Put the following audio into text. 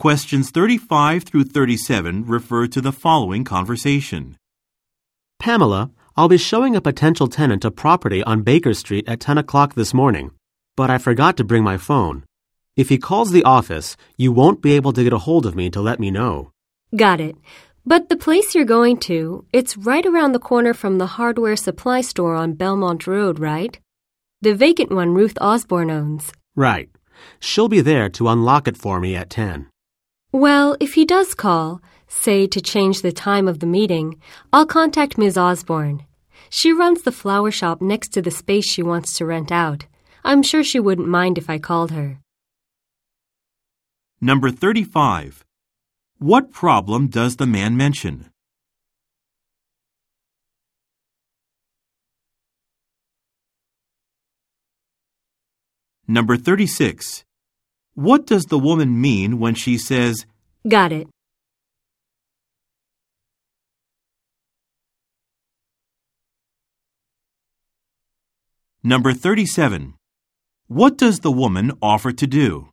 Questions 35 through 37 refer to the following conversation. Pamela, I'll be showing a potential tenant a property on Baker Street at 10 o'clock this morning, but I forgot to bring my phone. If he calls the office, you won't be able to get a hold of me to let me know. Got it. But the place you're going to, it's right around the corner from the hardware supply store on Belmont Road, right? The vacant one Ruth Osborne owns. Right. She'll be there to unlock it for me at 10. Well, if he does call, say to change the time of the meeting, I'll contact Ms. Osborne. She runs the flower shop next to the space she wants to rent out. I'm sure she wouldn't mind if I called her. Number 35. What problem does the man mention? Number 36. What does the woman mean when she says, Got it. Number 37. What does the woman offer to do?